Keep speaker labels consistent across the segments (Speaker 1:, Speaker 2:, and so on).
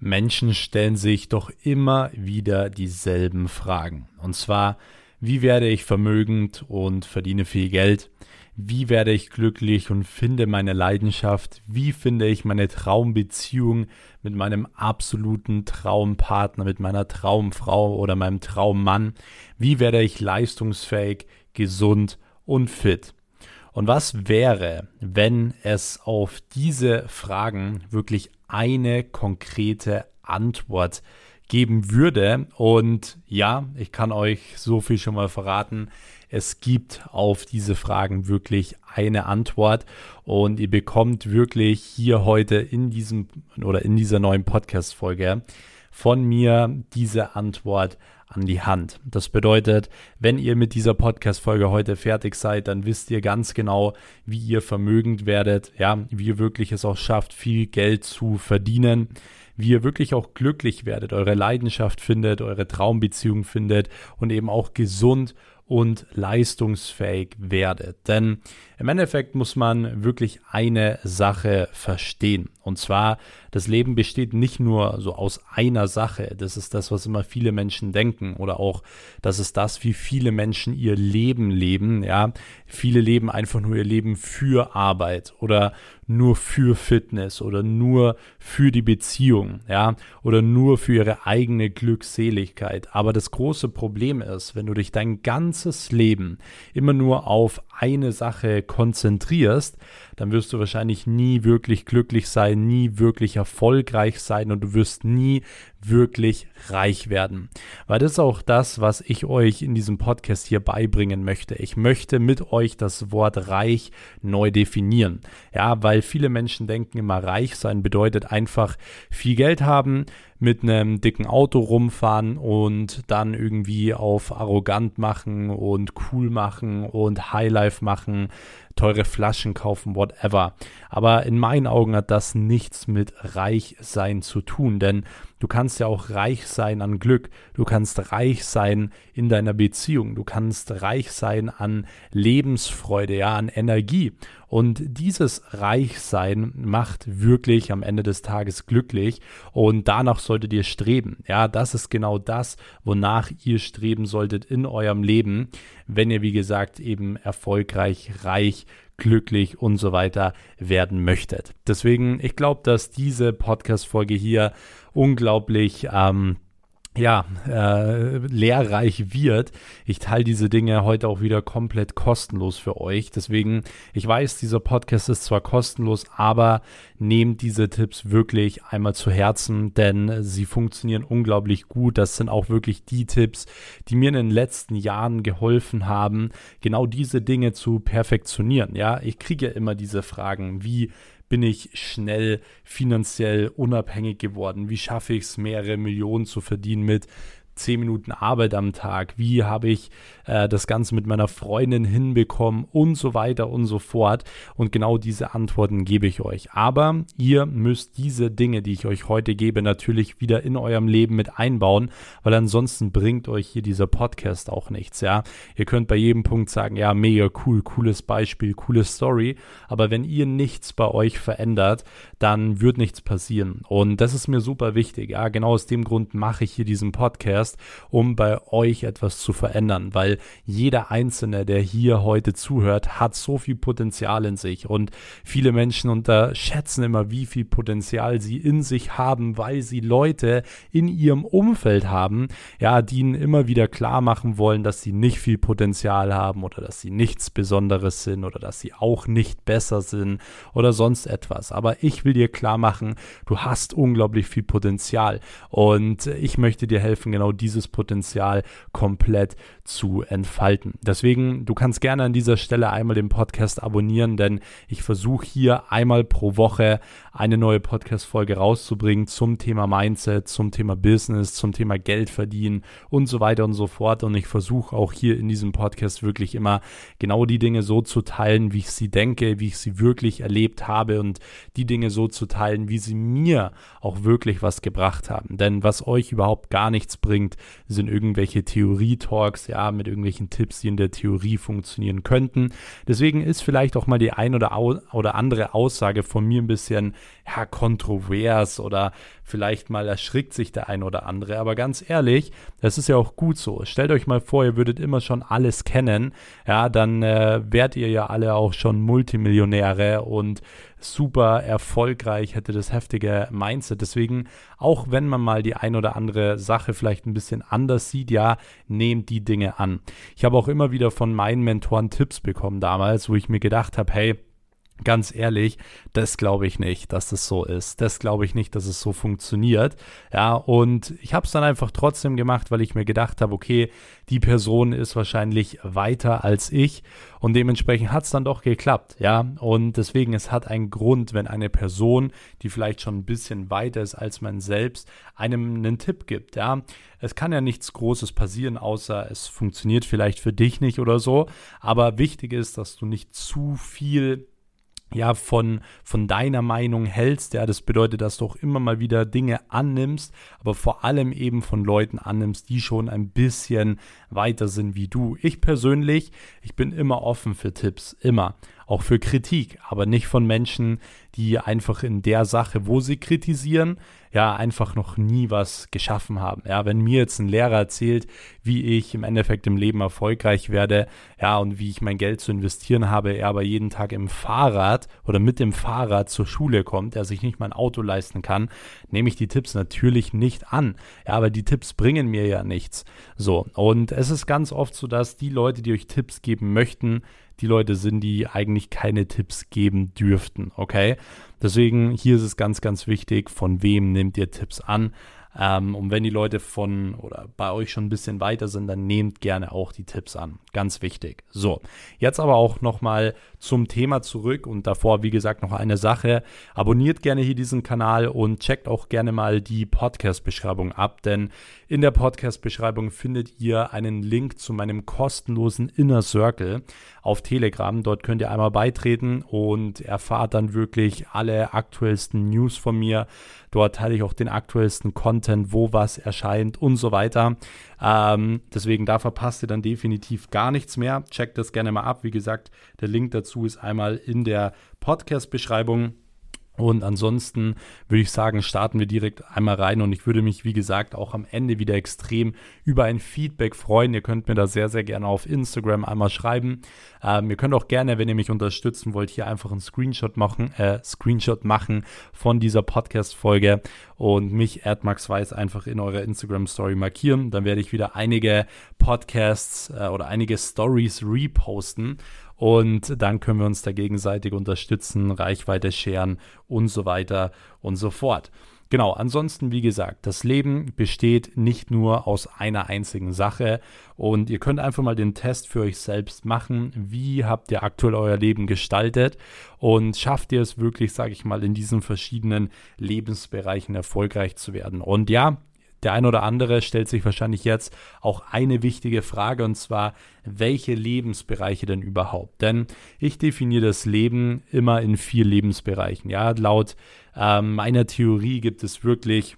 Speaker 1: Menschen stellen sich doch immer wieder dieselben Fragen. Und zwar, wie werde ich vermögend und verdiene viel Geld? Wie werde ich glücklich und finde meine Leidenschaft? Wie finde ich meine Traumbeziehung mit meinem absoluten Traumpartner, mit meiner Traumfrau oder meinem Traummann? Wie werde ich leistungsfähig, gesund und fit? Und was wäre, wenn es auf diese Fragen wirklich eine konkrete Antwort geben würde? Und ja, ich kann euch so viel schon mal verraten. Es gibt auf diese Fragen wirklich eine Antwort und ihr bekommt wirklich hier heute in diesem oder in dieser neuen Podcast-Folge von mir diese Antwort an die Hand. Das bedeutet, wenn ihr mit dieser Podcast-Folge heute fertig seid, dann wisst ihr ganz genau, wie ihr vermögend werdet, ja, wie ihr wirklich es auch schafft, viel Geld zu verdienen, wie ihr wirklich auch glücklich werdet, eure Leidenschaft findet, eure Traumbeziehung findet und eben auch gesund und leistungsfähig werdet. Denn im Endeffekt muss man wirklich eine Sache verstehen. Und zwar, das Leben besteht nicht nur so aus einer Sache. Das ist das, was immer viele Menschen denken. Oder auch, das ist das, wie viele Menschen ihr Leben leben. Ja, viele leben einfach nur ihr Leben für Arbeit oder nur für Fitness oder nur für die Beziehung. Ja, oder nur für ihre eigene Glückseligkeit. Aber das große Problem ist, wenn du dich dein ganzes Leben immer nur auf eine Sache konzentrierst, dann wirst du wahrscheinlich nie wirklich glücklich sein, nie wirklich erfolgreich sein und du wirst nie wirklich reich werden. Weil das ist auch das, was ich euch in diesem Podcast hier beibringen möchte. Ich möchte mit euch das Wort reich neu definieren. Ja, weil viele Menschen denken immer, reich sein bedeutet einfach viel Geld haben, mit einem dicken Auto rumfahren und dann irgendwie auf arrogant machen und cool machen und Highlife machen, teure Flaschen kaufen, whatever. Aber in meinen Augen hat das nichts mit reich sein zu tun, denn Du kannst ja auch reich sein an Glück. Du kannst reich sein in deiner Beziehung. Du kannst reich sein an Lebensfreude, ja, an Energie. Und dieses Reichsein macht wirklich am Ende des Tages glücklich. Und danach solltet ihr streben. Ja, das ist genau das, wonach ihr streben solltet in eurem Leben, wenn ihr, wie gesagt, eben erfolgreich, reich, glücklich und so weiter werden möchtet. Deswegen, ich glaube, dass diese Podcast-Folge hier unglaublich ähm, ja, äh, lehrreich wird. Ich teile diese Dinge heute auch wieder komplett kostenlos für euch. Deswegen, ich weiß, dieser Podcast ist zwar kostenlos, aber nehmt diese Tipps wirklich einmal zu Herzen, denn sie funktionieren unglaublich gut. Das sind auch wirklich die Tipps, die mir in den letzten Jahren geholfen haben, genau diese Dinge zu perfektionieren. Ja, ich kriege immer diese Fragen, wie bin ich schnell finanziell unabhängig geworden? Wie schaffe ich es, mehrere Millionen zu verdienen mit zehn Minuten Arbeit am Tag, wie habe ich äh, das Ganze mit meiner Freundin hinbekommen und so weiter und so fort. Und genau diese Antworten gebe ich euch. Aber ihr müsst diese Dinge, die ich euch heute gebe, natürlich wieder in eurem Leben mit einbauen, weil ansonsten bringt euch hier dieser Podcast auch nichts. Ja, ihr könnt bei jedem Punkt sagen, ja, mega cool, cooles Beispiel, coole Story. Aber wenn ihr nichts bei euch verändert, dann wird nichts passieren. Und das ist mir super wichtig. Ja, genau aus dem Grund mache ich hier diesen Podcast Podcast, um bei euch etwas zu verändern, weil jeder Einzelne, der hier heute zuhört, hat so viel Potenzial in sich. Und viele Menschen unterschätzen immer, wie viel Potenzial sie in sich haben, weil sie Leute in ihrem Umfeld haben, ja, die ihnen immer wieder klar machen wollen, dass sie nicht viel Potenzial haben oder dass sie nichts Besonderes sind oder dass sie auch nicht besser sind oder sonst etwas. Aber ich will dir klar machen, du hast unglaublich viel Potenzial. Und ich möchte dir helfen, genau dieses Potenzial komplett zu entfalten. Deswegen, du kannst gerne an dieser Stelle einmal den Podcast abonnieren, denn ich versuche hier einmal pro Woche eine neue Podcast-Folge rauszubringen zum Thema Mindset, zum Thema Business, zum Thema Geld verdienen und so weiter und so fort. Und ich versuche auch hier in diesem Podcast wirklich immer genau die Dinge so zu teilen, wie ich sie denke, wie ich sie wirklich erlebt habe und die Dinge so zu teilen, wie sie mir auch wirklich was gebracht haben. Denn was euch überhaupt gar nichts bringt, sind irgendwelche Theorie-Talks, ja, mit irgendwelchen Tipps, die in der Theorie funktionieren könnten. Deswegen ist vielleicht auch mal die ein oder, oder andere Aussage von mir ein bisschen ja, kontrovers oder vielleicht mal erschrickt sich der ein oder andere. Aber ganz ehrlich, das ist ja auch gut so. Stellt euch mal vor, ihr würdet immer schon alles kennen. Ja, dann äh, wärt ihr ja alle auch schon Multimillionäre und super erfolgreich, hätte das heftige Mindset. Deswegen, auch wenn man mal die ein oder andere Sache vielleicht ein bisschen anders sieht, ja, nehmt die Dinge an. Ich habe auch immer wieder von meinen Mentoren Tipps bekommen damals, wo ich mir gedacht habe, hey, Ganz ehrlich, das glaube ich nicht, dass das so ist. Das glaube ich nicht, dass es so funktioniert. Ja, und ich habe es dann einfach trotzdem gemacht, weil ich mir gedacht habe, okay, die Person ist wahrscheinlich weiter als ich und dementsprechend hat es dann doch geklappt. Ja, und deswegen, es hat einen Grund, wenn eine Person, die vielleicht schon ein bisschen weiter ist als man selbst, einem einen Tipp gibt. Ja, es kann ja nichts Großes passieren, außer es funktioniert vielleicht für dich nicht oder so. Aber wichtig ist, dass du nicht zu viel ja, von, von deiner Meinung hältst. Ja, das bedeutet, dass du auch immer mal wieder Dinge annimmst, aber vor allem eben von Leuten annimmst, die schon ein bisschen weiter sind wie du. Ich persönlich, ich bin immer offen für Tipps, immer auch für Kritik, aber nicht von Menschen, die einfach in der Sache, wo sie kritisieren, ja, einfach noch nie was geschaffen haben. Ja, wenn mir jetzt ein Lehrer erzählt, wie ich im Endeffekt im Leben erfolgreich werde, ja, und wie ich mein Geld zu investieren habe, er aber jeden Tag im Fahrrad oder mit dem Fahrrad zur Schule kommt, er sich nicht mal ein Auto leisten kann, nehme ich die Tipps natürlich nicht an. Ja, aber die Tipps bringen mir ja nichts. So, und es ist ganz oft so, dass die Leute, die euch Tipps geben möchten, die Leute sind, die eigentlich keine Tipps geben dürften, okay? Deswegen hier ist es ganz, ganz wichtig, von wem nehmt ihr Tipps an. Ähm, und wenn die Leute von oder bei euch schon ein bisschen weiter sind, dann nehmt gerne auch die Tipps an. Ganz wichtig. So, jetzt aber auch nochmal zum Thema zurück und davor, wie gesagt, noch eine Sache. Abonniert gerne hier diesen Kanal und checkt auch gerne mal die Podcast-Beschreibung ab, denn in der Podcast-Beschreibung findet ihr einen Link zu meinem kostenlosen Inner Circle auf Telegram. Dort könnt ihr einmal beitreten und erfahrt dann wirklich alle aktuellsten News von mir. Dort teile ich auch den aktuellsten Content, wo was erscheint und so weiter. Ähm, deswegen da verpasst ihr dann definitiv gar nichts mehr. Checkt das gerne mal ab. Wie gesagt, der Link dazu ist einmal in der Podcast-Beschreibung. Und ansonsten würde ich sagen, starten wir direkt einmal rein und ich würde mich, wie gesagt, auch am Ende wieder extrem über ein Feedback freuen. Ihr könnt mir da sehr, sehr gerne auf Instagram einmal schreiben. Ähm, ihr könnt auch gerne, wenn ihr mich unterstützen wollt, hier einfach einen Screenshot machen, äh, Screenshot machen von dieser Podcast-Folge und mich, Max Weiß, einfach in eurer Instagram-Story markieren. Dann werde ich wieder einige Podcasts äh, oder einige Stories reposten und dann können wir uns da gegenseitig unterstützen, Reichweite scheren und so weiter und so fort. Genau, ansonsten, wie gesagt, das Leben besteht nicht nur aus einer einzigen Sache und ihr könnt einfach mal den Test für euch selbst machen. Wie habt ihr aktuell euer Leben gestaltet und schafft ihr es wirklich, sage ich mal, in diesen verschiedenen Lebensbereichen erfolgreich zu werden? Und ja, der ein oder andere stellt sich wahrscheinlich jetzt auch eine wichtige Frage und zwar, welche Lebensbereiche denn überhaupt? Denn ich definiere das Leben immer in vier Lebensbereichen. Ja, laut äh, meiner Theorie gibt es wirklich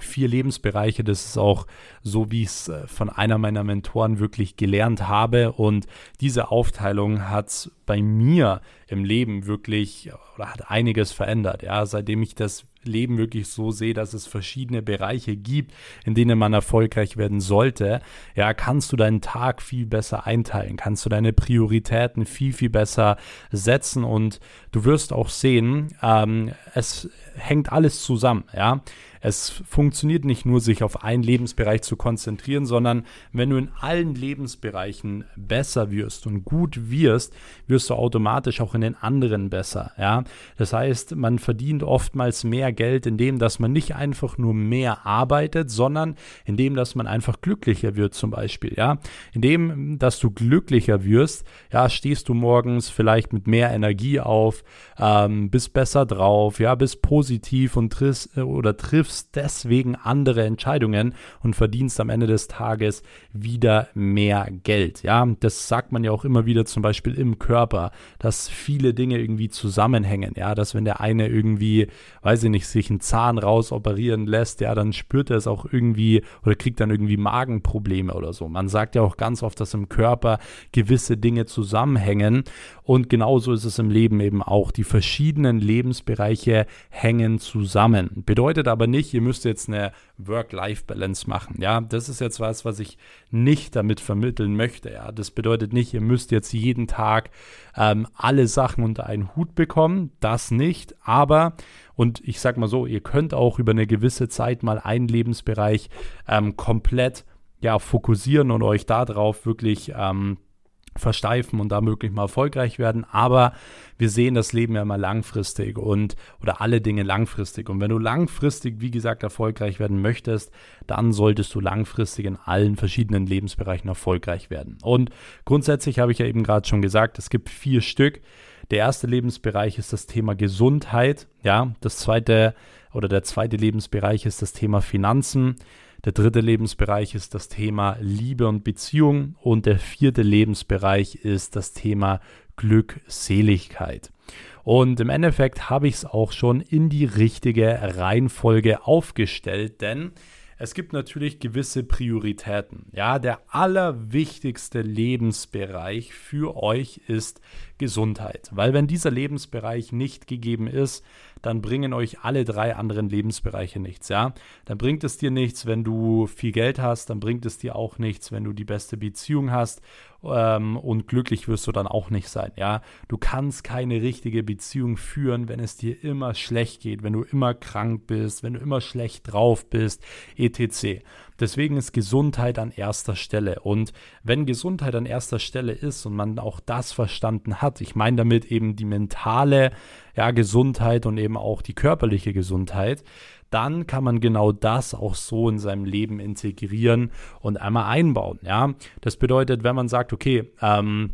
Speaker 1: vier Lebensbereiche. Das ist auch so, wie ich es äh, von einer meiner Mentoren wirklich gelernt habe. Und diese Aufteilung hat bei mir im Leben wirklich oder hat einiges verändert. Ja, seitdem ich das Leben wirklich so sehe, dass es verschiedene Bereiche gibt, in denen man erfolgreich werden sollte, ja, kannst du deinen Tag viel besser einteilen, kannst du deine Prioritäten viel, viel besser setzen und du wirst auch sehen, ähm, es hängt alles zusammen, ja. Es funktioniert nicht nur, sich auf einen Lebensbereich zu konzentrieren, sondern wenn du in allen Lebensbereichen besser wirst und gut wirst, wirst du automatisch auch in den anderen besser. Ja? Das heißt, man verdient oftmals mehr Geld, indem dass man nicht einfach nur mehr arbeitet, sondern indem dass man einfach glücklicher wird zum Beispiel. Ja? Indem, dass du glücklicher wirst, ja, stehst du morgens vielleicht mit mehr Energie auf, ähm, bist besser drauf, ja, bist positiv und triffst oder triffst triffst deswegen andere Entscheidungen und verdienst am Ende des Tages wieder mehr Geld. Ja, das sagt man ja auch immer wieder zum Beispiel im Körper, dass viele Dinge irgendwie zusammenhängen. Ja, dass wenn der eine irgendwie, weiß ich nicht, sich einen Zahn raus operieren lässt, ja, dann spürt er es auch irgendwie oder kriegt dann irgendwie Magenprobleme oder so. Man sagt ja auch ganz oft, dass im Körper gewisse Dinge zusammenhängen und genauso ist es im Leben eben auch. Die verschiedenen Lebensbereiche hängen zusammen. Bedeutet aber nicht, ihr müsst jetzt eine Work-Life-Balance machen. Ja, das ist jetzt was, was ich nicht damit vermitteln möchte. Ja, das bedeutet nicht, ihr müsst jetzt jeden Tag ähm, alle Sachen unter einen Hut bekommen. Das nicht. Aber, und ich sag mal so, ihr könnt auch über eine gewisse Zeit mal einen Lebensbereich ähm, komplett ja, fokussieren und euch darauf wirklich ähm, versteifen und da möglich mal erfolgreich werden. Aber wir sehen das Leben ja immer langfristig und oder alle Dinge langfristig. Und wenn du langfristig, wie gesagt, erfolgreich werden möchtest, dann solltest du langfristig in allen verschiedenen Lebensbereichen erfolgreich werden. Und grundsätzlich habe ich ja eben gerade schon gesagt, es gibt vier Stück. Der erste Lebensbereich ist das Thema Gesundheit. Ja, das zweite oder der zweite Lebensbereich ist das Thema Finanzen. Der dritte Lebensbereich ist das Thema Liebe und Beziehung und der vierte Lebensbereich ist das Thema Glückseligkeit. Und im Endeffekt habe ich es auch schon in die richtige Reihenfolge aufgestellt, denn es gibt natürlich gewisse Prioritäten. Ja, der allerwichtigste Lebensbereich für euch ist Gesundheit, weil wenn dieser Lebensbereich nicht gegeben ist, dann bringen euch alle drei anderen Lebensbereiche nichts, ja. Dann bringt es dir nichts, wenn du viel Geld hast, dann bringt es dir auch nichts, wenn du die beste Beziehung hast ähm, und glücklich wirst du dann auch nicht sein, ja. Du kannst keine richtige Beziehung führen, wenn es dir immer schlecht geht, wenn du immer krank bist, wenn du immer schlecht drauf bist, etc. Deswegen ist Gesundheit an erster Stelle. Und wenn Gesundheit an erster Stelle ist und man auch das verstanden hat, ich meine damit eben die mentale ja, Gesundheit und eben auch die körperliche Gesundheit, dann kann man genau das auch so in seinem Leben integrieren und einmal einbauen. Ja, das bedeutet, wenn man sagt, okay, ähm,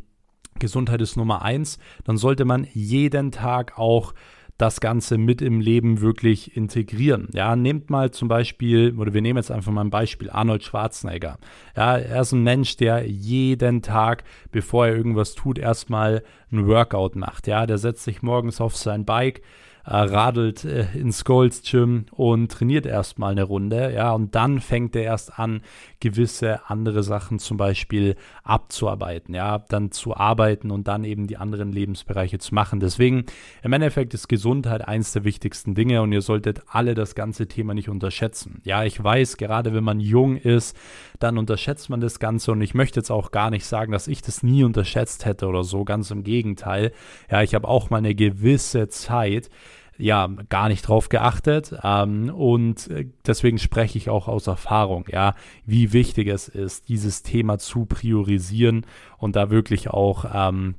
Speaker 1: Gesundheit ist Nummer eins, dann sollte man jeden Tag auch das Ganze mit im Leben wirklich integrieren. Ja, nehmt mal zum Beispiel, oder wir nehmen jetzt einfach mal ein Beispiel, Arnold Schwarzenegger. Ja, er ist ein Mensch, der jeden Tag, bevor er irgendwas tut, erstmal ein Workout macht. Ja, der setzt sich morgens auf sein Bike, radelt äh, ins Golds Gym und trainiert erstmal eine Runde, ja, und dann fängt er erst an, gewisse andere Sachen zum Beispiel abzuarbeiten, ja, dann zu arbeiten und dann eben die anderen Lebensbereiche zu machen. Deswegen, im Endeffekt ist Gesundheit eins der wichtigsten Dinge und ihr solltet alle das ganze Thema nicht unterschätzen. Ja, ich weiß, gerade wenn man jung ist, dann unterschätzt man das Ganze und ich möchte jetzt auch gar nicht sagen, dass ich das nie unterschätzt hätte oder so, ganz im Gegenteil. Ja, ich habe auch mal eine gewisse Zeit, ja gar nicht drauf geachtet ähm, und äh, deswegen spreche ich auch aus Erfahrung, ja, wie wichtig es ist, dieses Thema zu priorisieren und da wirklich auch ähm,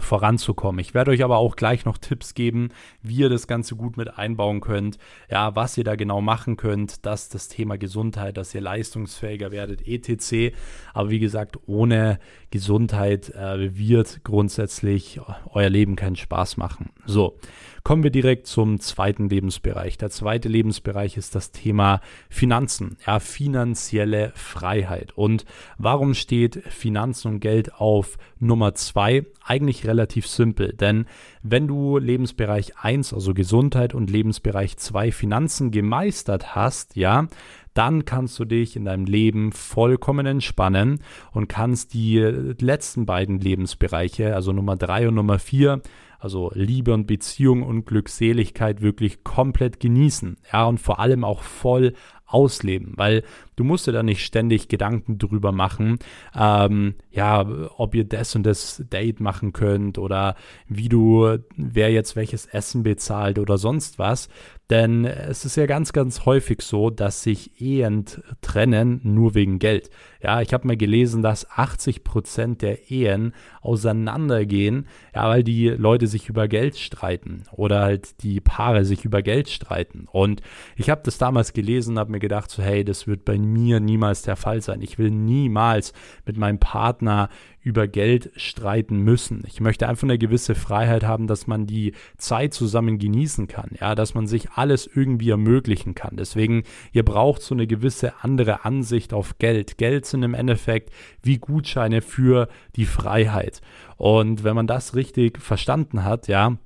Speaker 1: voranzukommen. Ich werde euch aber auch gleich noch Tipps geben, wie ihr das Ganze gut mit einbauen könnt, ja, was ihr da genau machen könnt, dass das Thema Gesundheit, dass ihr leistungsfähiger werdet, etc. Aber wie gesagt, ohne Gesundheit äh, wird grundsätzlich euer Leben keinen Spaß machen. So, kommen wir direkt zum zweiten Lebensbereich. Der zweite Lebensbereich ist das Thema Finanzen, ja, finanzielle Freiheit. Und warum steht Finanzen und Geld auf Nummer zwei? Eigentlich relativ simpel, denn wenn du Lebensbereich 1, also Gesundheit und Lebensbereich 2 Finanzen gemeistert hast, ja, dann kannst du dich in deinem Leben vollkommen entspannen und kannst die letzten beiden Lebensbereiche, also Nummer 3 und Nummer 4, also Liebe und Beziehung und Glückseligkeit wirklich komplett genießen. Ja, und vor allem auch voll ausleben, weil du musst dir da nicht ständig Gedanken drüber machen, ähm, ja, ob ihr das und das Date machen könnt oder wie du, wer jetzt welches Essen bezahlt oder sonst was. Denn es ist ja ganz, ganz häufig so, dass sich Ehen trennen nur wegen Geld. Ja, ich habe mal gelesen, dass 80 Prozent der Ehen auseinandergehen, ja, weil die Leute sich über Geld streiten oder halt die Paare sich über Geld streiten. Und ich habe das damals gelesen, habe mir mir gedacht, so hey, das wird bei mir niemals der Fall sein. Ich will niemals mit meinem Partner über Geld streiten müssen. Ich möchte einfach eine gewisse Freiheit haben, dass man die Zeit zusammen genießen kann, ja, dass man sich alles irgendwie ermöglichen kann. Deswegen, ihr braucht so eine gewisse andere Ansicht auf Geld. Geld sind im Endeffekt wie Gutscheine für die Freiheit. Und wenn man das richtig verstanden hat, ja,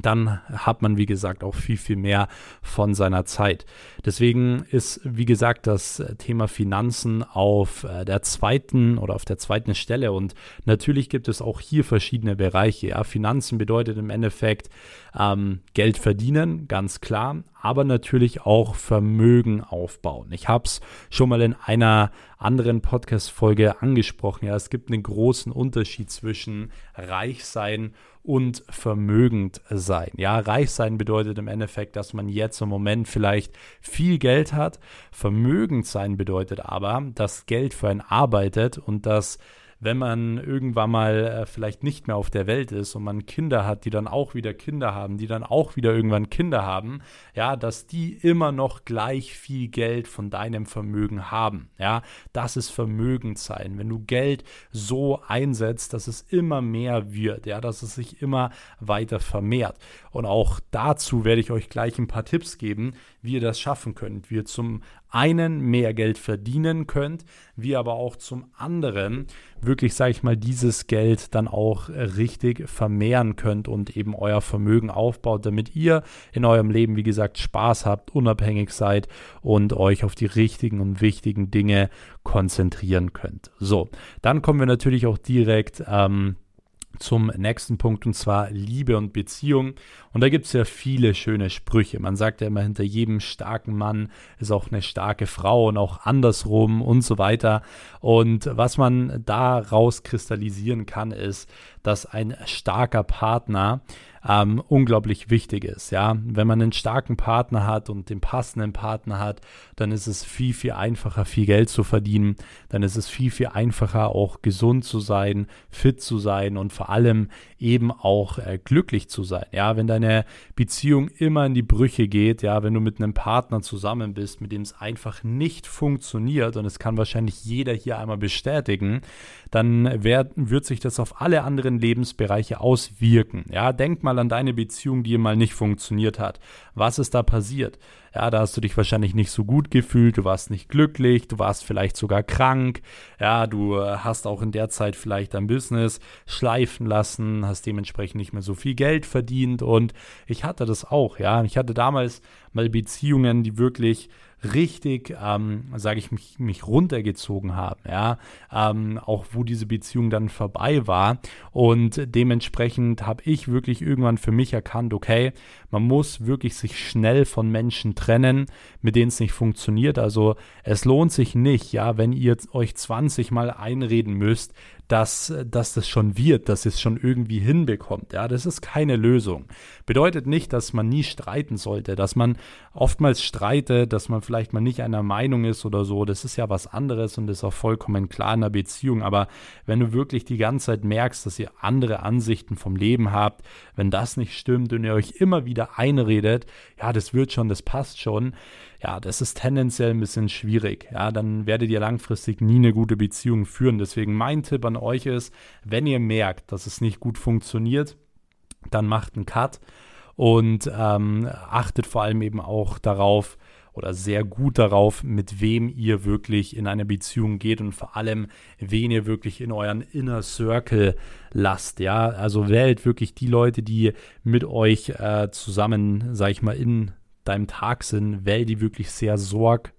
Speaker 1: dann hat man, wie gesagt, auch viel, viel mehr von seiner Zeit. Deswegen ist, wie gesagt, das Thema Finanzen auf äh, der zweiten oder auf der zweiten Stelle. Und natürlich gibt es auch hier verschiedene Bereiche. Ja. Finanzen bedeutet im Endeffekt ähm, Geld verdienen, ganz klar, aber natürlich auch Vermögen aufbauen. Ich habe es schon mal in einer anderen Podcast-Folge angesprochen. Ja, es gibt einen großen Unterschied zwischen reich sein und vermögend sein. Ja, reich sein bedeutet im Endeffekt, dass man jetzt im Moment vielleicht viel Geld hat. Vermögend sein bedeutet aber, dass Geld für einen arbeitet und dass wenn man irgendwann mal äh, vielleicht nicht mehr auf der Welt ist und man Kinder hat, die dann auch wieder Kinder haben, die dann auch wieder irgendwann Kinder haben, ja, dass die immer noch gleich viel Geld von deinem Vermögen haben. Ja, das ist Vermögen sein. Wenn du Geld so einsetzt, dass es immer mehr wird, ja, dass es sich immer weiter vermehrt. Und auch dazu werde ich euch gleich ein paar Tipps geben, wie ihr das schaffen könnt. Wie ihr zum einen mehr Geld verdienen könnt, wie aber auch zum anderen wirklich, sage ich mal, dieses Geld dann auch richtig vermehren könnt und eben euer Vermögen aufbaut, damit ihr in eurem Leben, wie gesagt, Spaß habt, unabhängig seid und euch auf die richtigen und wichtigen Dinge konzentrieren könnt. So, dann kommen wir natürlich auch direkt ähm, zum nächsten Punkt und zwar Liebe und Beziehung. Und da gibt es ja viele schöne Sprüche. Man sagt ja immer, hinter jedem starken Mann ist auch eine starke Frau und auch andersrum und so weiter. Und was man daraus kristallisieren kann, ist, dass ein starker Partner ähm, unglaublich wichtig ist. Ja, wenn man einen starken Partner hat und den passenden Partner hat, dann ist es viel, viel einfacher, viel Geld zu verdienen. Dann ist es viel, viel einfacher, auch gesund zu sein, fit zu sein und vor allem eben auch äh, glücklich zu sein. Ja, wenn deine Beziehung immer in die Brüche geht, ja, wenn du mit einem Partner zusammen bist, mit dem es einfach nicht funktioniert und es kann wahrscheinlich jeder hier einmal bestätigen, dann werd, wird sich das auf alle anderen Lebensbereiche auswirken. Ja, denk mal an deine Beziehung, die mal nicht funktioniert hat. Was ist da passiert? Ja, da hast du dich wahrscheinlich nicht so gut gefühlt, du warst nicht glücklich, du warst vielleicht sogar krank. Ja, du äh, hast auch in der Zeit vielleicht dein Business schleifen lassen, hast dementsprechend nicht mehr so viel Geld verdient und ich hatte das auch, ja. Ich hatte damals mal Beziehungen, die wirklich richtig, ähm, sage ich, mich, mich runtergezogen haben, ja, ähm, auch wo diese Beziehung dann vorbei war. Und dementsprechend habe ich wirklich irgendwann für mich erkannt, okay, man muss wirklich sich schnell von Menschen trennen, mit denen es nicht funktioniert, also es lohnt sich nicht, ja, wenn ihr euch 20 Mal einreden müsst, dass, dass das schon wird, dass es schon irgendwie hinbekommt. Ja, das ist keine Lösung. Bedeutet nicht, dass man nie streiten sollte, dass man oftmals streitet, dass man vielleicht mal nicht einer Meinung ist oder so. Das ist ja was anderes und ist auch vollkommen klar in einer Beziehung. Aber wenn du wirklich die ganze Zeit merkst, dass ihr andere Ansichten vom Leben habt, wenn das nicht stimmt und ihr euch immer wieder einredet, ja, das wird schon, das passt schon, ja, das ist tendenziell ein bisschen schwierig. Ja, dann werdet ihr langfristig nie eine gute Beziehung führen. Deswegen mein Tipp an euch ist, wenn ihr merkt, dass es nicht gut funktioniert, dann macht einen Cut und ähm, achtet vor allem eben auch darauf, oder sehr gut darauf, mit wem ihr wirklich in eine Beziehung geht und vor allem, wen ihr wirklich in euren Inner Circle lasst. Ja, also wählt wirklich die Leute, die mit euch äh, zusammen, sag ich mal, in deinem Tag sind, wähl die wirklich sehr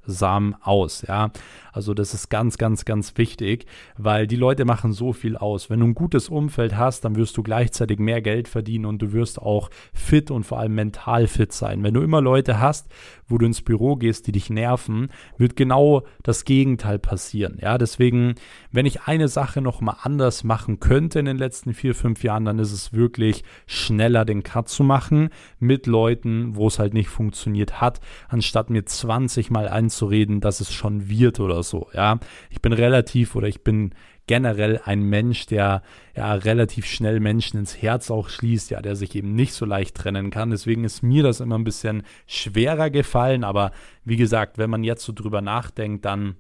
Speaker 1: sorgsam aus, ja. Also das ist ganz, ganz, ganz wichtig, weil die Leute machen so viel aus. Wenn du ein gutes Umfeld hast, dann wirst du gleichzeitig mehr Geld verdienen und du wirst auch fit und vor allem mental fit sein. Wenn du immer Leute hast, wo du ins Büro gehst, die dich nerven, wird genau das Gegenteil passieren. Ja, deswegen, wenn ich eine Sache noch mal anders machen könnte in den letzten vier, fünf Jahren, dann ist es wirklich schneller den Cut zu machen mit Leuten, wo es halt nicht funktioniert hat, anstatt mir 20 Mal einzureden, dass es schon wird oder so so. Ja, ich bin relativ oder ich bin generell ein Mensch, der ja relativ schnell Menschen ins Herz auch schließt, ja, der sich eben nicht so leicht trennen kann. Deswegen ist mir das immer ein bisschen schwerer gefallen. Aber wie gesagt, wenn man jetzt so drüber nachdenkt, dann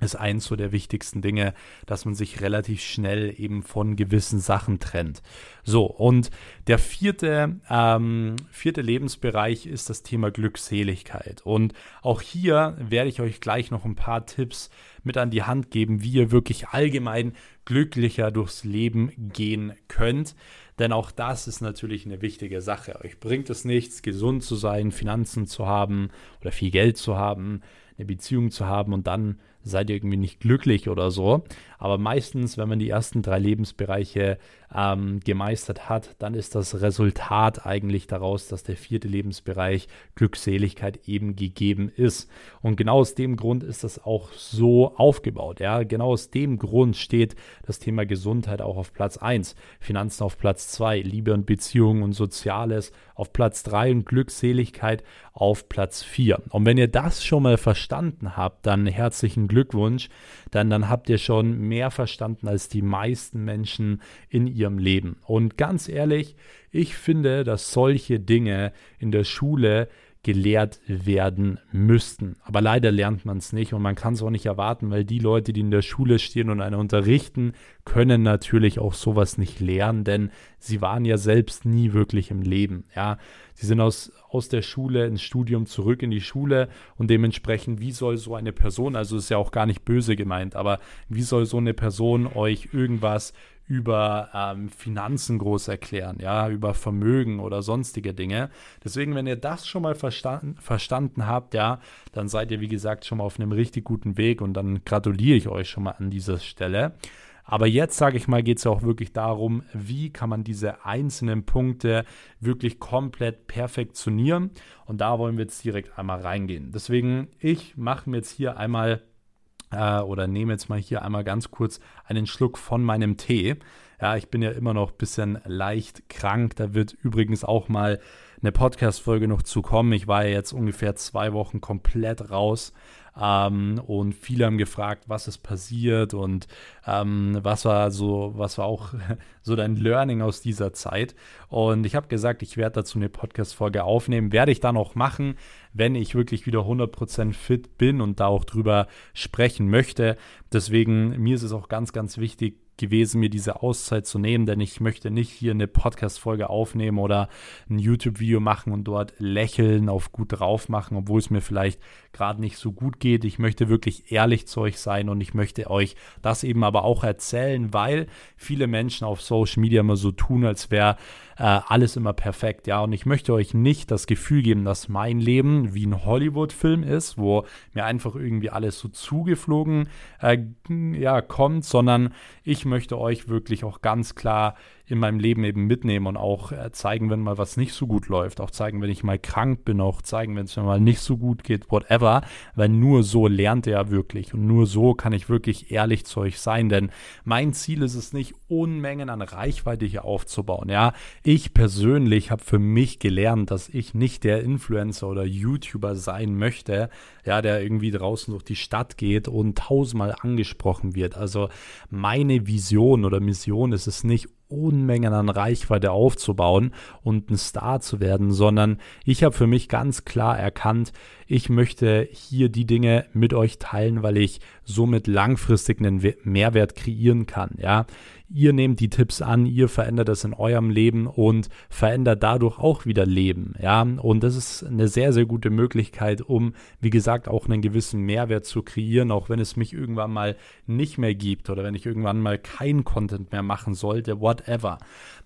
Speaker 1: ist eins so der wichtigsten Dinge, dass man sich relativ schnell eben von gewissen Sachen trennt. So, und der vierte, ähm, vierte Lebensbereich ist das Thema Glückseligkeit. Und auch hier werde ich euch gleich noch ein paar Tipps mit an die Hand geben, wie ihr wirklich allgemein glücklicher durchs Leben gehen könnt. Denn auch das ist natürlich eine wichtige Sache. Euch bringt es nichts, gesund zu sein, Finanzen zu haben oder viel Geld zu haben, eine Beziehung zu haben und dann seid ihr irgendwie nicht glücklich oder so. Aber meistens, wenn man die ersten drei Lebensbereiche ähm, gemeistert hat, dann ist das Resultat eigentlich daraus, dass der vierte Lebensbereich Glückseligkeit eben gegeben ist. Und genau aus dem Grund ist das auch so aufgebaut. Ja, genau aus dem Grund steht das Thema Gesundheit auch auf Platz 1, Finanzen auf Platz 2, Liebe und Beziehungen und Soziales auf Platz 3 und Glückseligkeit auf Platz 4. Und wenn ihr das schon mal verstanden habt, dann herzlichen Glückwunsch, denn dann habt ihr schon mehr verstanden als die meisten Menschen in ihrem Leben. Und ganz ehrlich, ich finde, dass solche Dinge in der Schule gelehrt werden müssten. Aber leider lernt man es nicht und man kann es auch nicht erwarten, weil die Leute, die in der Schule stehen und einen unterrichten, können natürlich auch sowas nicht lernen, denn sie waren ja selbst nie wirklich im Leben. Ja, sie sind aus, aus der Schule ins Studium zurück in die Schule und dementsprechend, wie soll so eine Person, also ist ja auch gar nicht böse gemeint, aber wie soll so eine Person euch irgendwas über ähm, Finanzen groß erklären, ja, über Vermögen oder sonstige Dinge. Deswegen, wenn ihr das schon mal verstanden, verstanden habt, ja, dann seid ihr, wie gesagt, schon mal auf einem richtig guten Weg und dann gratuliere ich euch schon mal an dieser Stelle. Aber jetzt, sage ich mal, geht es ja auch wirklich darum, wie kann man diese einzelnen Punkte wirklich komplett perfektionieren. Und da wollen wir jetzt direkt einmal reingehen. Deswegen, ich mache mir jetzt hier einmal äh, oder nehme jetzt mal hier einmal ganz kurz einen Schluck von meinem Tee. Ja, ich bin ja immer noch ein bisschen leicht krank. Da wird übrigens auch mal eine Podcast-Folge noch zu kommen. Ich war ja jetzt ungefähr zwei Wochen komplett raus. Ähm, und viele haben gefragt, was ist passiert und ähm, was war so, was war auch so dein Learning aus dieser Zeit. Und ich habe gesagt, ich werde dazu eine Podcast-Folge aufnehmen. Werde ich dann auch machen, wenn ich wirklich wieder 100% fit bin und da auch drüber sprechen möchte. Deswegen, mir ist es auch ganz, ganz wichtig, gewesen, mir diese Auszeit zu nehmen, denn ich möchte nicht hier eine Podcast-Folge aufnehmen oder ein YouTube-Video machen und dort lächeln, auf gut drauf machen, obwohl es mir vielleicht gerade nicht so gut geht. Ich möchte wirklich ehrlich zu euch sein und ich möchte euch das eben aber auch erzählen, weil viele Menschen auf Social Media immer so tun, als wäre äh, alles immer perfekt. Ja, und ich möchte euch nicht das Gefühl geben, dass mein Leben wie ein Hollywood-Film ist, wo mir einfach irgendwie alles so zugeflogen äh, ja, kommt, sondern ich möchte euch wirklich auch ganz klar in meinem Leben eben mitnehmen und auch äh, zeigen, wenn mal was nicht so gut läuft, auch zeigen, wenn ich mal krank bin, auch zeigen, wenn es mir mal nicht so gut geht, whatever, weil nur so lernt er wirklich und nur so kann ich wirklich ehrlich zu euch sein, denn mein Ziel ist es nicht, Unmengen an Reichweite hier aufzubauen, ja. Ich persönlich habe für mich gelernt, dass ich nicht der Influencer oder YouTuber sein möchte, ja, der irgendwie draußen durch die Stadt geht und tausendmal angesprochen wird. Also meine Vision oder Mission ist es nicht, Unmengen an Reichweite aufzubauen und ein Star zu werden, sondern ich habe für mich ganz klar erkannt, ich möchte hier die Dinge mit euch teilen, weil ich somit langfristig einen Mehrwert kreieren kann. Ja, ihr nehmt die Tipps an, ihr verändert es in eurem Leben und verändert dadurch auch wieder Leben. Ja, und das ist eine sehr, sehr gute Möglichkeit, um, wie gesagt, auch einen gewissen Mehrwert zu kreieren, auch wenn es mich irgendwann mal nicht mehr gibt oder wenn ich irgendwann mal kein Content mehr machen sollte, whatever.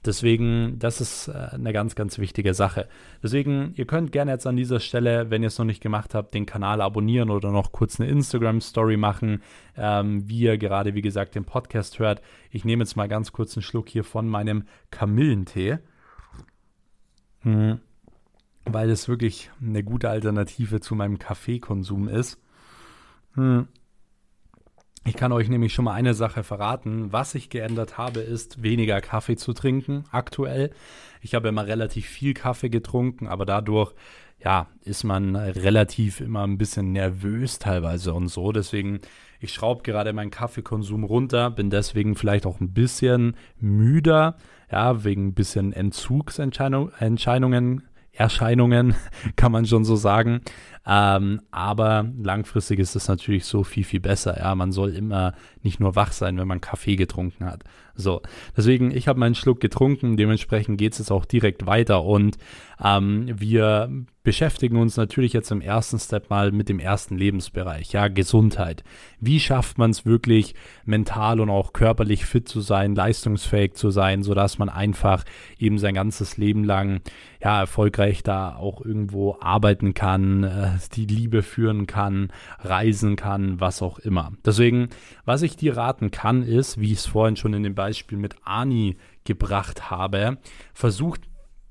Speaker 1: Deswegen, das ist äh, eine ganz, ganz wichtige Sache. Deswegen, ihr könnt gerne jetzt an dieser Stelle, wenn ihr es noch nicht gemacht habt, den Kanal abonnieren oder noch kurz eine Instagram-Story machen, ähm, wie ihr gerade, wie gesagt, den Podcast hört. Ich nehme jetzt mal ganz kurz einen Schluck hier von meinem Kamillentee. Hm weil es wirklich eine gute Alternative zu meinem Kaffeekonsum ist. Hm. Ich kann euch nämlich schon mal eine Sache verraten. Was ich geändert habe, ist weniger Kaffee zu trinken aktuell. Ich habe immer relativ viel Kaffee getrunken, aber dadurch ja, ist man relativ immer ein bisschen nervös teilweise und so. Deswegen, ich schraube gerade meinen Kaffeekonsum runter, bin deswegen vielleicht auch ein bisschen müder, ja, wegen ein bisschen Entzugsentscheidungen, Erscheinungen, kann man schon so sagen. Ähm, aber langfristig ist es natürlich so viel, viel besser. Ja, man soll immer nicht nur wach sein, wenn man Kaffee getrunken hat. So, deswegen, ich habe meinen Schluck getrunken, dementsprechend geht es jetzt auch direkt weiter und ähm, wir beschäftigen uns natürlich jetzt im ersten Step mal mit dem ersten Lebensbereich, ja, Gesundheit. Wie schafft man es wirklich mental und auch körperlich fit zu sein, leistungsfähig zu sein, sodass man einfach eben sein ganzes Leben lang ja erfolgreich da auch irgendwo arbeiten kann, äh, die Liebe führen kann, reisen kann, was auch immer. Deswegen, was ich dir raten kann, ist, wie ich es vorhin schon in dem Beispiel mit Ani gebracht habe, versucht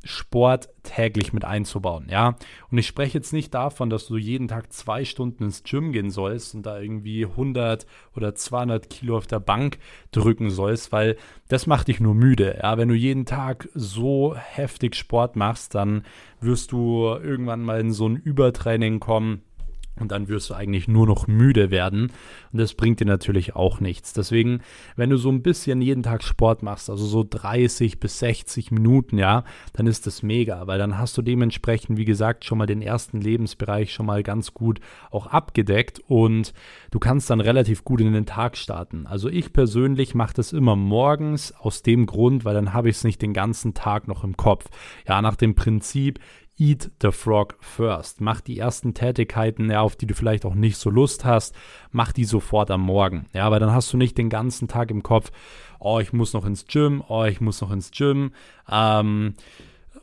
Speaker 1: Sport täglich mit einzubauen, ja. Und ich spreche jetzt nicht davon, dass du jeden Tag zwei Stunden ins Gym gehen sollst und da irgendwie 100 oder 200 Kilo auf der Bank drücken sollst, weil das macht dich nur müde, ja. Wenn du jeden Tag so heftig Sport machst, dann wirst du irgendwann mal in so ein Übertraining kommen und dann wirst du eigentlich nur noch müde werden. Und das bringt dir natürlich auch nichts. Deswegen, wenn du so ein bisschen jeden Tag Sport machst, also so 30 bis 60 Minuten, ja, dann ist das mega, weil dann hast du dementsprechend, wie gesagt, schon mal den ersten Lebensbereich schon mal ganz gut auch abgedeckt und du kannst dann relativ gut in den Tag starten. Also ich persönlich mache das immer morgens aus dem Grund, weil dann habe ich es nicht den ganzen Tag noch im Kopf. Ja, nach dem Prinzip, Eat the Frog first. Mach die ersten Tätigkeiten, ja, auf die du vielleicht auch nicht so Lust hast, mach die sofort am Morgen. Ja, weil dann hast du nicht den ganzen Tag im Kopf, oh, ich muss noch ins Gym, oh, ich muss noch ins Gym. Ähm,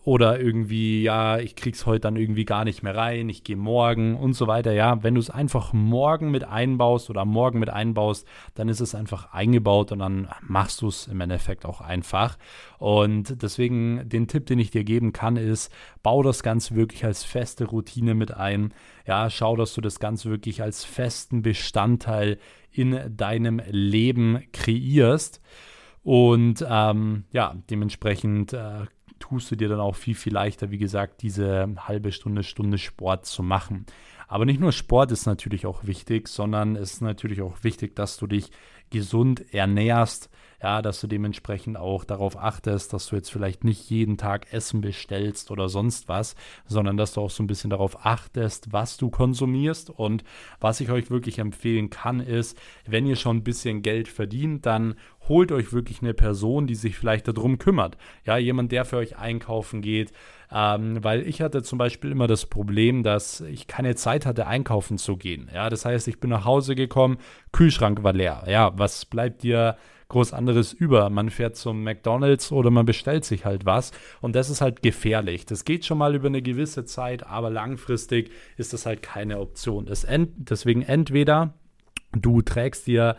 Speaker 1: oder irgendwie, ja, ich krieg's heute dann irgendwie gar nicht mehr rein, ich gehe morgen und so weiter. Ja, wenn du es einfach morgen mit einbaust oder morgen mit einbaust, dann ist es einfach eingebaut und dann machst du es im Endeffekt auch einfach. Und deswegen den Tipp, den ich dir geben kann, ist, bau das Ganze wirklich als feste Routine mit ein. Ja, schau, dass du das Ganze wirklich als festen Bestandteil in deinem Leben kreierst. Und ähm, ja, dementsprechend äh, tust du dir dann auch viel, viel leichter, wie gesagt, diese halbe Stunde, Stunde Sport zu machen. Aber nicht nur Sport ist natürlich auch wichtig, sondern es ist natürlich auch wichtig, dass du dich gesund ernährst, ja, dass du dementsprechend auch darauf achtest, dass du jetzt vielleicht nicht jeden Tag Essen bestellst oder sonst was, sondern dass du auch so ein bisschen darauf achtest, was du konsumierst. Und was ich euch wirklich empfehlen kann, ist, wenn ihr schon ein bisschen Geld verdient, dann holt euch wirklich eine Person, die sich vielleicht darum kümmert. Ja, jemand, der für euch einkaufen geht. Ähm, weil ich hatte zum Beispiel immer das Problem, dass ich keine Zeit hatte, einkaufen zu gehen. Ja, das heißt, ich bin nach Hause gekommen, Kühlschrank war leer. Ja, was bleibt dir groß anderes über. Man fährt zum McDonald's oder man bestellt sich halt was und das ist halt gefährlich. Das geht schon mal über eine gewisse Zeit, aber langfristig ist das halt keine Option. Ent deswegen entweder du trägst dir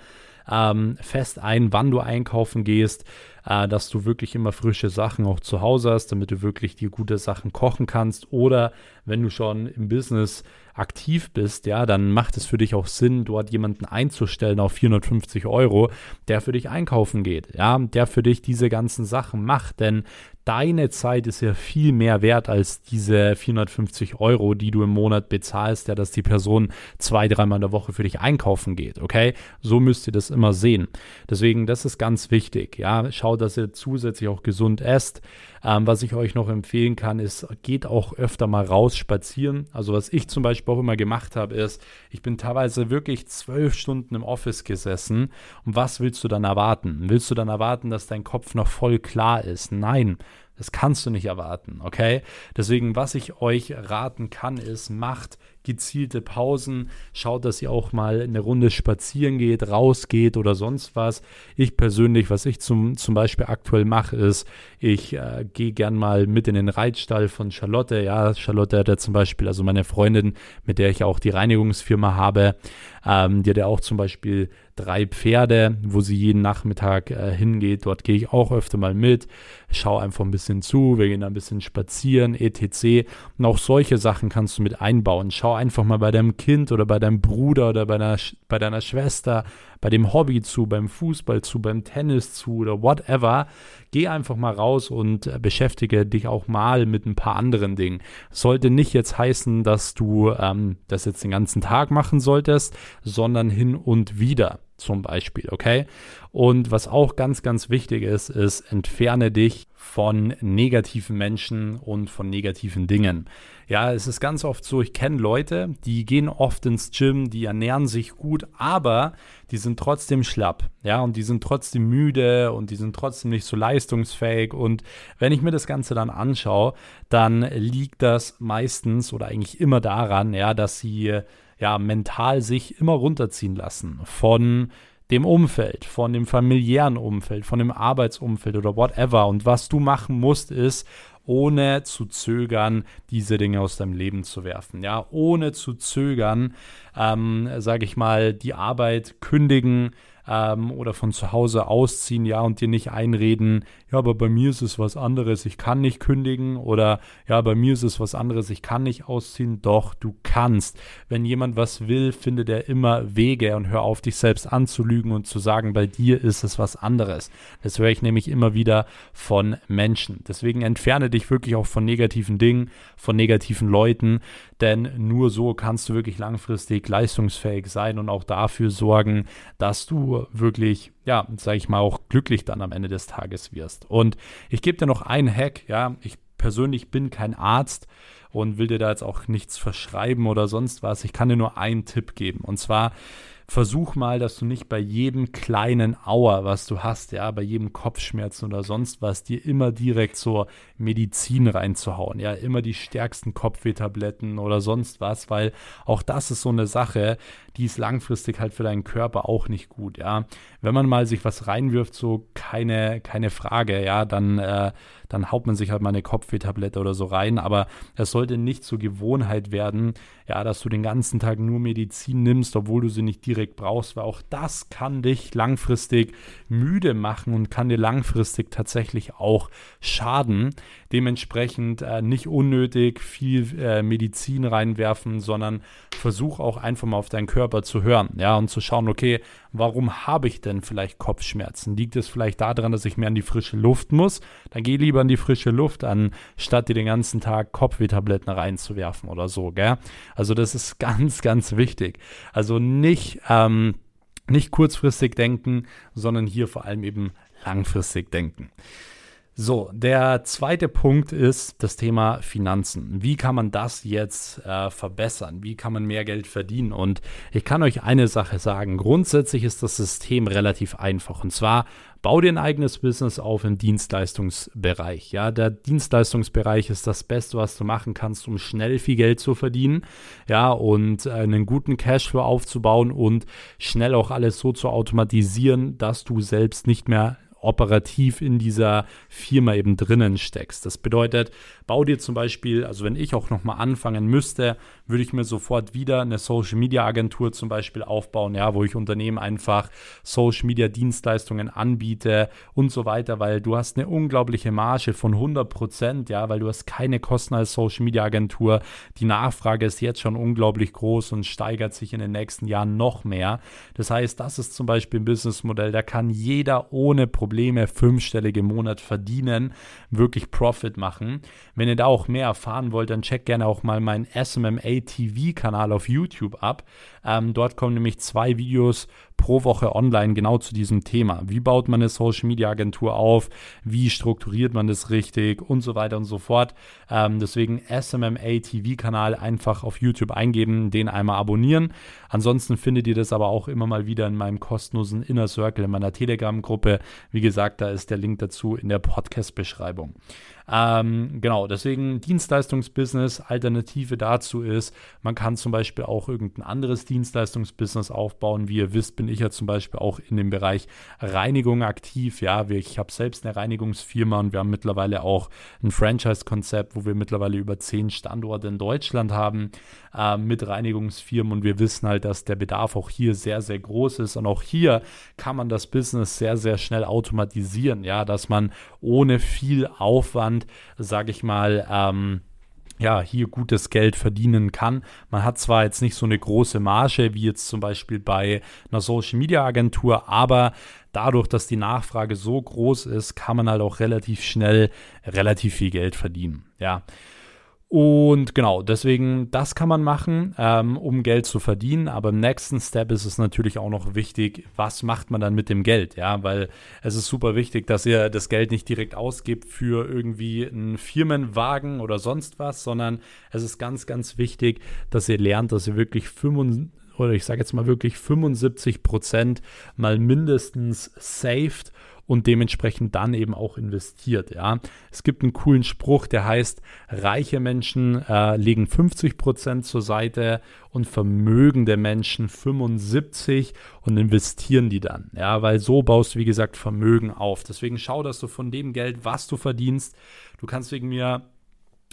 Speaker 1: ähm, fest ein, wann du einkaufen gehst, äh, dass du wirklich immer frische Sachen auch zu Hause hast, damit du wirklich dir gute Sachen kochen kannst. Oder wenn du schon im Business aktiv bist, ja, dann macht es für dich auch Sinn, dort jemanden einzustellen auf 450 Euro, der für dich einkaufen geht, ja, der für dich diese ganzen Sachen macht, denn deine Zeit ist ja viel mehr wert als diese 450 Euro, die du im Monat bezahlst, ja, dass die Person zwei, dreimal in der Woche für dich einkaufen geht, okay? So müsst ihr das immer sehen. Deswegen, das ist ganz wichtig, ja. Schaut, dass ihr zusätzlich auch gesund esst. Ähm, was ich euch noch empfehlen kann, ist, geht auch öfter mal raus spazieren. Also was ich zum Beispiel auch immer gemacht habe, ist, ich bin teilweise wirklich zwölf Stunden im Office gesessen. Und was willst du dann erwarten? Willst du dann erwarten, dass dein Kopf noch voll klar ist? Nein. Das kannst du nicht erwarten, okay? Deswegen, was ich euch raten kann, ist, macht gezielte Pausen, schaut, dass ihr auch mal eine Runde spazieren geht, rausgeht oder sonst was. Ich persönlich, was ich zum, zum Beispiel aktuell mache, ist, ich äh, gehe gern mal mit in den Reitstall von Charlotte. Ja, Charlotte hat ja zum Beispiel, also meine Freundin, mit der ich auch die Reinigungsfirma habe, ähm, die hat ja auch zum Beispiel drei Pferde, wo sie jeden Nachmittag äh, hingeht. Dort gehe ich auch öfter mal mit, schaue einfach ein bisschen zu, wir gehen ein bisschen spazieren, etc. Und auch solche Sachen kannst du mit einbauen. Schau einfach mal bei deinem Kind oder bei deinem Bruder oder bei deiner, bei deiner Schwester, bei dem Hobby zu, beim Fußball zu, beim Tennis zu oder whatever. Geh einfach mal raus und äh, beschäftige dich auch mal mit ein paar anderen Dingen. Sollte nicht jetzt heißen, dass du ähm, das jetzt den ganzen Tag machen solltest, sondern hin und wieder zum Beispiel, okay? Und was auch ganz, ganz wichtig ist, ist, entferne dich von negativen Menschen und von negativen Dingen. Ja, es ist ganz oft so, ich kenne Leute, die gehen oft ins Gym, die ernähren sich gut, aber die sind trotzdem schlapp, ja, und die sind trotzdem müde und die sind trotzdem nicht so leistungsfähig. Und wenn ich mir das Ganze dann anschaue, dann liegt das meistens oder eigentlich immer daran, ja, dass sie ja mental sich immer runterziehen lassen von dem Umfeld, von dem familiären Umfeld, von dem Arbeitsumfeld oder whatever. Und was du machen musst, ist, ohne zu zögern, diese Dinge aus deinem Leben zu werfen. Ja, ohne zu zögern, ähm, sage ich mal, die Arbeit kündigen, ähm, oder von zu Hause ausziehen, ja, und dir nicht einreden, ja, aber bei mir ist es was anderes, ich kann nicht kündigen oder ja, bei mir ist es was anderes, ich kann nicht ausziehen. Doch, du kannst. Wenn jemand was will, findet er immer Wege und hör auf, dich selbst anzulügen und zu sagen, bei dir ist es was anderes. Das höre ich nämlich immer wieder von Menschen. Deswegen entferne dich wirklich auch von negativen Dingen, von negativen Leuten, denn nur so kannst du wirklich langfristig leistungsfähig sein und auch dafür sorgen, dass du wirklich, ja, sage ich mal, auch glücklich dann am Ende des Tages wirst. Und ich gebe dir noch einen Hack, ja, ich persönlich bin kein Arzt und will dir da jetzt auch nichts verschreiben oder sonst was. Ich kann dir nur einen Tipp geben. Und zwar versuch mal, dass du nicht bei jedem kleinen Auer, was du hast, ja, bei jedem Kopfschmerzen oder sonst was, dir immer direkt so Medizin reinzuhauen, ja, immer die stärksten Kopfwehtabletten oder sonst was, weil auch das ist so eine Sache, die ist langfristig halt für deinen Körper auch nicht gut, ja. Wenn man mal sich was reinwirft, so keine, keine Frage, ja, dann, äh, dann haut man sich halt mal eine Kopfwehtablette oder so rein, aber es sollte nicht zur Gewohnheit werden, ja, dass du den ganzen Tag nur Medizin nimmst, obwohl du sie nicht direkt brauchst, weil auch das kann dich langfristig müde machen und kann dir langfristig tatsächlich auch schaden. Dementsprechend äh, nicht unnötig viel äh, Medizin reinwerfen, sondern versuch auch einfach mal auf deinen Körper zu hören, ja, und zu schauen, okay, warum habe ich denn vielleicht Kopfschmerzen? Liegt es vielleicht daran, dass ich mehr an die frische Luft muss? Dann geh lieber an die frische Luft an, statt dir den ganzen Tag Kopfwehtabletten reinzuwerfen oder so, gell? Also das ist ganz, ganz wichtig. Also nicht, ähm, nicht kurzfristig denken, sondern hier vor allem eben langfristig denken. So, der zweite Punkt ist das Thema Finanzen. Wie kann man das jetzt äh, verbessern? Wie kann man mehr Geld verdienen? Und ich kann euch eine Sache sagen. Grundsätzlich ist das System relativ einfach. Und zwar bau dir ein eigenes Business auf im Dienstleistungsbereich. Ja, der Dienstleistungsbereich ist das Beste, was du machen kannst, um schnell viel Geld zu verdienen. Ja, und äh, einen guten Cashflow aufzubauen und schnell auch alles so zu automatisieren, dass du selbst nicht mehr operativ in dieser Firma eben drinnen steckst. Das bedeutet, bau dir zum Beispiel, also wenn ich auch nochmal anfangen müsste, würde ich mir sofort wieder eine Social Media Agentur zum Beispiel aufbauen, ja, wo ich Unternehmen einfach Social Media Dienstleistungen anbiete und so weiter, weil du hast eine unglaubliche Marge von 100 Prozent, ja, weil du hast keine Kosten als Social Media Agentur. Die Nachfrage ist jetzt schon unglaublich groß und steigert sich in den nächsten Jahren noch mehr. Das heißt, das ist zum Beispiel ein Businessmodell, da kann jeder ohne Probleme Probleme fünfstellig im Monat verdienen, wirklich Profit machen. Wenn ihr da auch mehr erfahren wollt, dann checkt gerne auch mal meinen SMMA TV Kanal auf YouTube ab. Ähm, dort kommen nämlich zwei Videos pro Woche online genau zu diesem Thema. Wie baut man eine Social Media Agentur auf? Wie strukturiert man das richtig? Und so weiter und so fort. Ähm, deswegen SMMA TV Kanal einfach auf YouTube eingeben, den einmal abonnieren. Ansonsten findet ihr das aber auch immer mal wieder in meinem kostenlosen Inner Circle in meiner Telegram Gruppe. Wie gesagt, da ist der Link dazu in der Podcast Beschreibung. Ähm, genau, deswegen Dienstleistungsbusiness. Alternative dazu ist, man kann zum Beispiel auch irgendein anderes Dienstleistungsbusiness aufbauen. Wie ihr wisst, bin ich ja zum Beispiel auch in dem Bereich Reinigung aktiv. Ja, ich habe selbst eine Reinigungsfirma und wir haben mittlerweile auch ein Franchise-Konzept, wo wir mittlerweile über zehn Standorte in Deutschland haben äh, mit Reinigungsfirmen und wir wissen halt, dass der Bedarf auch hier sehr, sehr groß ist und auch hier kann man das Business sehr, sehr schnell automatisieren. Ja, dass man ohne viel Aufwand sage ich mal, ähm, ja, hier gutes Geld verdienen kann. Man hat zwar jetzt nicht so eine große Marge wie jetzt zum Beispiel bei einer Social Media Agentur, aber dadurch, dass die Nachfrage so groß ist, kann man halt auch relativ schnell relativ viel Geld verdienen. Ja. Und genau, deswegen, das kann man machen, ähm, um Geld zu verdienen. Aber im nächsten Step ist es natürlich auch noch wichtig, was macht man dann mit dem Geld? Ja, weil es ist super wichtig, dass ihr das Geld nicht direkt ausgibt für irgendwie einen Firmenwagen oder sonst was, sondern es ist ganz, ganz wichtig, dass ihr lernt, dass ihr wirklich 75 oder ich sage jetzt mal wirklich 75 Prozent mal mindestens saved und dementsprechend dann eben auch investiert. Ja, es gibt einen coolen Spruch, der heißt: Reiche Menschen äh, legen 50 Prozent zur Seite und vermögende Menschen 75 und investieren die dann. Ja, weil so baust du wie gesagt Vermögen auf. Deswegen schau, dass du von dem Geld, was du verdienst, du kannst wegen mir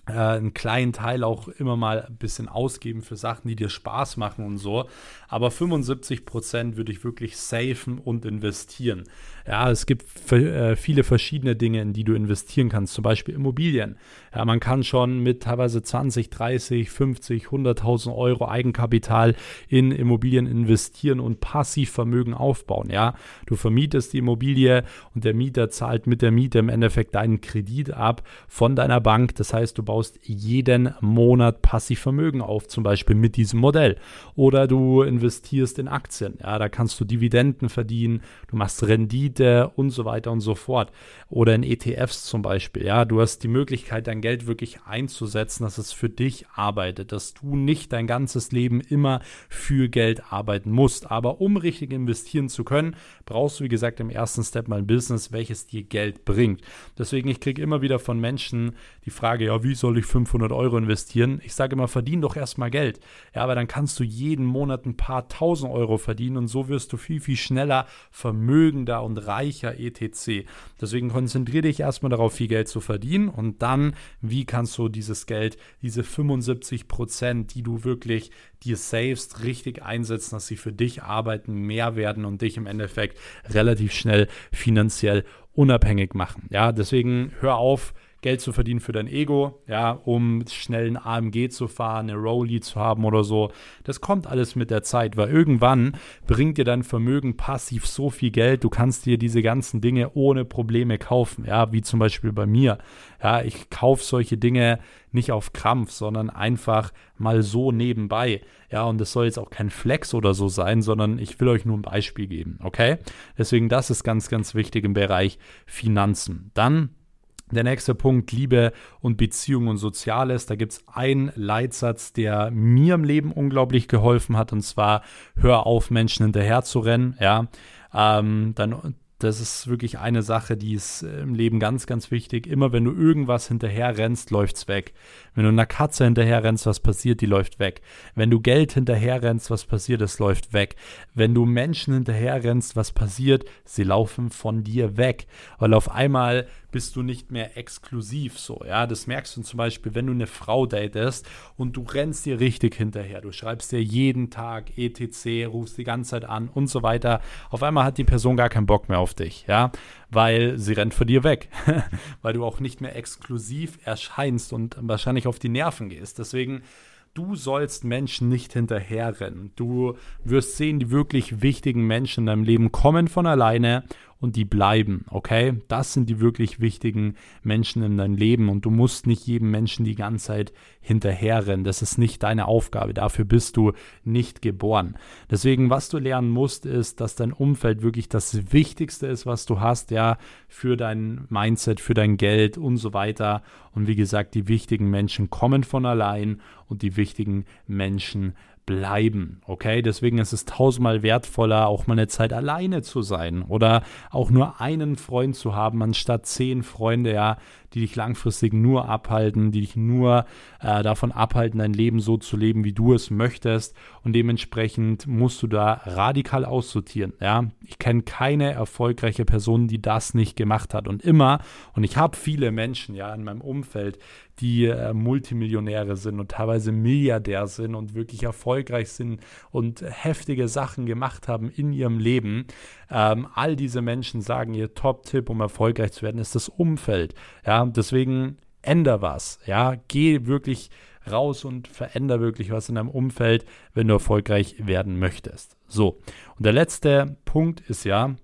Speaker 1: äh, einen kleinen Teil auch immer mal ein bisschen ausgeben für Sachen, die dir Spaß machen und so. Aber 75 Prozent würde ich wirklich safen und investieren. Ja, es gibt äh, viele verschiedene Dinge, in die du investieren kannst, zum Beispiel Immobilien. Ja, man kann schon mit teilweise 20, 30, 50, 100.000 Euro Eigenkapital in Immobilien investieren und passiv Vermögen aufbauen. Ja, du vermietest die Immobilie und der Mieter zahlt mit der Miete im Endeffekt deinen Kredit ab von deiner Bank. Das heißt, du baust jeden Monat passiv Vermögen auf, zum Beispiel mit diesem Modell. Oder du investierst in Aktien. Ja, da kannst du Dividenden verdienen, du machst Rendite und so weiter und so fort. Oder in ETFs zum Beispiel. Ja, du hast die Möglichkeit, dein Geld wirklich einzusetzen, dass es für dich arbeitet, dass du nicht dein ganzes Leben immer für Geld arbeiten musst. Aber um richtig investieren zu können, brauchst du, wie gesagt, im ersten Step mal ein Business, welches dir Geld bringt. Deswegen, ich kriege immer wieder von Menschen die Frage, ja, wie soll ich 500 Euro investieren? Ich sage immer, verdien doch erstmal Geld. Ja, aber dann kannst du jeden Monat ein paar tausend Euro verdienen und so wirst du viel, viel schneller vermögender und reicher etc. Deswegen konzentriere dich erstmal darauf, viel Geld zu verdienen und dann, wie kannst du dieses Geld, diese 75 Prozent, die du wirklich dir savest, richtig einsetzen, dass sie für dich arbeiten, mehr werden und dich im Endeffekt relativ schnell finanziell unabhängig machen. Ja, deswegen hör auf, Geld zu verdienen für dein Ego, ja, um schnell ein AMG zu fahren, eine Rolli zu haben oder so. Das kommt alles mit der Zeit, weil irgendwann bringt dir dein Vermögen passiv so viel Geld, du kannst dir diese ganzen Dinge ohne Probleme kaufen, ja, wie zum Beispiel bei mir. Ja, ich kaufe solche Dinge nicht auf Krampf, sondern einfach mal so nebenbei. Ja, und das soll jetzt auch kein Flex oder so sein, sondern ich will euch nur ein Beispiel geben, okay? Deswegen, das ist ganz, ganz wichtig im Bereich Finanzen. Dann der nächste Punkt, Liebe und Beziehung und Soziales. Da gibt es einen Leitsatz, der mir im Leben unglaublich geholfen hat, und zwar hör auf, Menschen hinterher zu rennen. Ja, ähm, dann das ist wirklich eine Sache, die ist im Leben ganz, ganz wichtig. Immer wenn du irgendwas hinterher rennst, läuft's weg. Wenn du einer Katze hinterher rennst, was passiert, die läuft weg. Wenn du Geld hinterher rennst, was passiert, es läuft weg. Wenn du Menschen hinterher rennst, was passiert, sie laufen von dir weg. Weil auf einmal bist du nicht mehr exklusiv so. Ja, das merkst du zum Beispiel, wenn du eine Frau datest und du rennst dir richtig hinterher. Du schreibst dir jeden Tag etc., rufst die ganze Zeit an und so weiter. Auf einmal hat die Person gar keinen Bock mehr auf dich, ja, weil sie rennt von dir weg, weil du auch nicht mehr exklusiv erscheinst und wahrscheinlich auf die Nerven gehst. Deswegen du sollst Menschen nicht hinterherrennen. Du wirst sehen, die wirklich wichtigen Menschen in deinem Leben kommen von alleine und die bleiben, okay? Das sind die wirklich wichtigen Menschen in deinem Leben und du musst nicht jedem Menschen die ganze Zeit hinterherrennen. Das ist nicht deine Aufgabe. Dafür bist du nicht geboren. Deswegen, was du lernen musst, ist, dass dein Umfeld wirklich das Wichtigste ist, was du hast, ja, für dein Mindset, für dein Geld und so weiter. Und wie gesagt, die wichtigen Menschen kommen von allein und die wichtigen Menschen bleiben. Okay, deswegen ist es tausendmal wertvoller, auch mal eine Zeit alleine zu sein oder auch nur einen Freund zu haben, anstatt zehn Freunde, ja, die dich langfristig nur abhalten, die dich nur äh, davon abhalten, dein Leben so zu leben, wie du es möchtest. Und dementsprechend musst du da radikal aussortieren. Ja, ich kenne keine erfolgreiche Person, die das nicht gemacht hat. Und immer, und ich habe viele Menschen ja in meinem Umfeld, die äh, Multimillionäre sind und teilweise Milliardär sind und wirklich erfolgreich sind und heftige Sachen gemacht haben in ihrem Leben. Ähm, all diese Menschen sagen, ihr Top-Tipp, um erfolgreich zu werden, ist das Umfeld. Ja, deswegen veränder was. Ja, geh wirklich raus und veränder wirklich was in deinem Umfeld, wenn du erfolgreich werden möchtest. So. Und der letzte Punkt ist ja,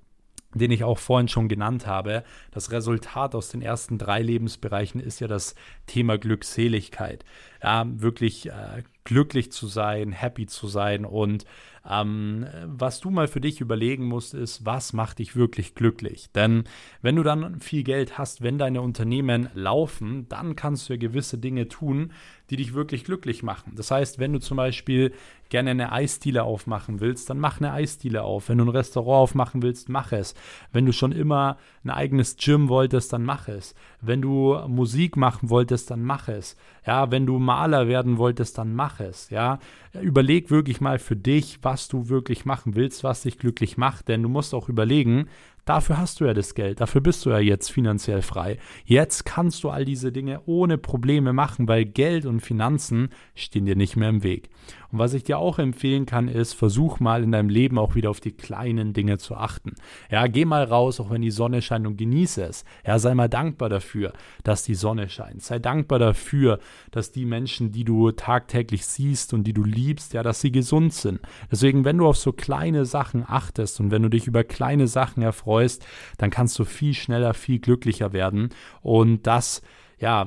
Speaker 1: den ich auch vorhin schon genannt habe. Das Resultat aus den ersten drei Lebensbereichen ist ja das Thema Glückseligkeit. Ja, wirklich äh, glücklich zu sein, happy zu sein und ähm, was du mal für dich überlegen musst, ist, was macht dich wirklich glücklich? Denn wenn du dann viel Geld hast, wenn deine Unternehmen laufen, dann kannst du ja gewisse Dinge tun, die dich wirklich glücklich machen. Das heißt, wenn du zum Beispiel gerne eine Eisdiele aufmachen willst, dann mach eine Eisdiele auf. Wenn du ein Restaurant aufmachen willst, mach es. Wenn du schon immer ein eigenes Gym wolltest, dann mach es. Wenn du Musik machen wolltest, dann mach es. Ja, wenn du Maler werden wolltest, dann mach es. Ja, überleg wirklich mal für dich, was du wirklich machen willst, was dich glücklich macht, denn du musst auch überlegen, Dafür hast du ja das Geld, dafür bist du ja jetzt finanziell frei. Jetzt kannst du all diese Dinge ohne Probleme machen, weil Geld und Finanzen stehen dir nicht mehr im Weg. Und was ich dir auch empfehlen kann, ist, versuch mal in deinem Leben auch wieder auf die kleinen Dinge zu achten. Ja, geh mal raus, auch wenn die Sonne scheint und genieße es. Ja, sei mal dankbar dafür, dass die Sonne scheint. Sei dankbar dafür, dass die Menschen, die du tagtäglich siehst und die du liebst, ja, dass sie gesund sind. Deswegen, wenn du auf so kleine Sachen achtest und wenn du dich über kleine Sachen erfreust, dann kannst du viel schneller, viel glücklicher werden. Und das, ja,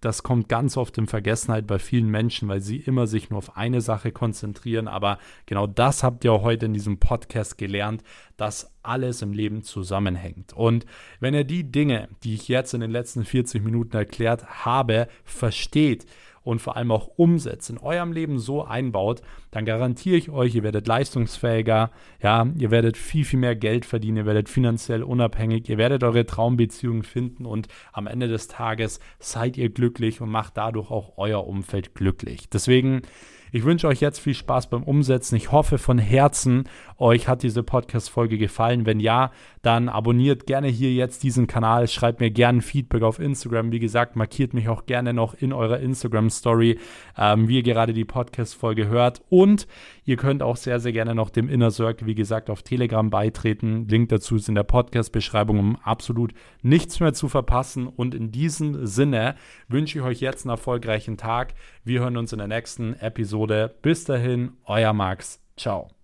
Speaker 1: das kommt ganz oft in Vergessenheit bei vielen Menschen, weil sie immer sich nur auf eine Sache konzentrieren. Aber genau das habt ihr heute in diesem Podcast gelernt, dass alles im Leben zusammenhängt. Und wenn ihr die Dinge, die ich jetzt in den letzten 40 Minuten erklärt habe, versteht, und vor allem auch umsetzt, in eurem Leben so einbaut, dann garantiere ich euch, ihr werdet leistungsfähiger, ja, ihr werdet viel, viel mehr Geld verdienen, ihr werdet finanziell unabhängig, ihr werdet eure Traumbeziehungen finden und am Ende des Tages seid ihr glücklich und macht dadurch auch euer Umfeld glücklich. Deswegen ich wünsche euch jetzt viel Spaß beim Umsetzen. Ich hoffe von Herzen, euch hat diese Podcast-Folge gefallen. Wenn ja, dann abonniert gerne hier jetzt diesen Kanal. Schreibt mir gerne Feedback auf Instagram. Wie gesagt, markiert mich auch gerne noch in eurer Instagram-Story, ähm, wie ihr gerade die Podcast-Folge hört. Und ihr könnt auch sehr, sehr gerne noch dem Inner Circle, wie gesagt, auf Telegram beitreten. Link dazu ist in der Podcast-Beschreibung, um absolut nichts mehr zu verpassen. Und in diesem Sinne wünsche ich euch jetzt einen erfolgreichen Tag. Wir hören uns in der nächsten Episode. Bis dahin, euer Max. Ciao.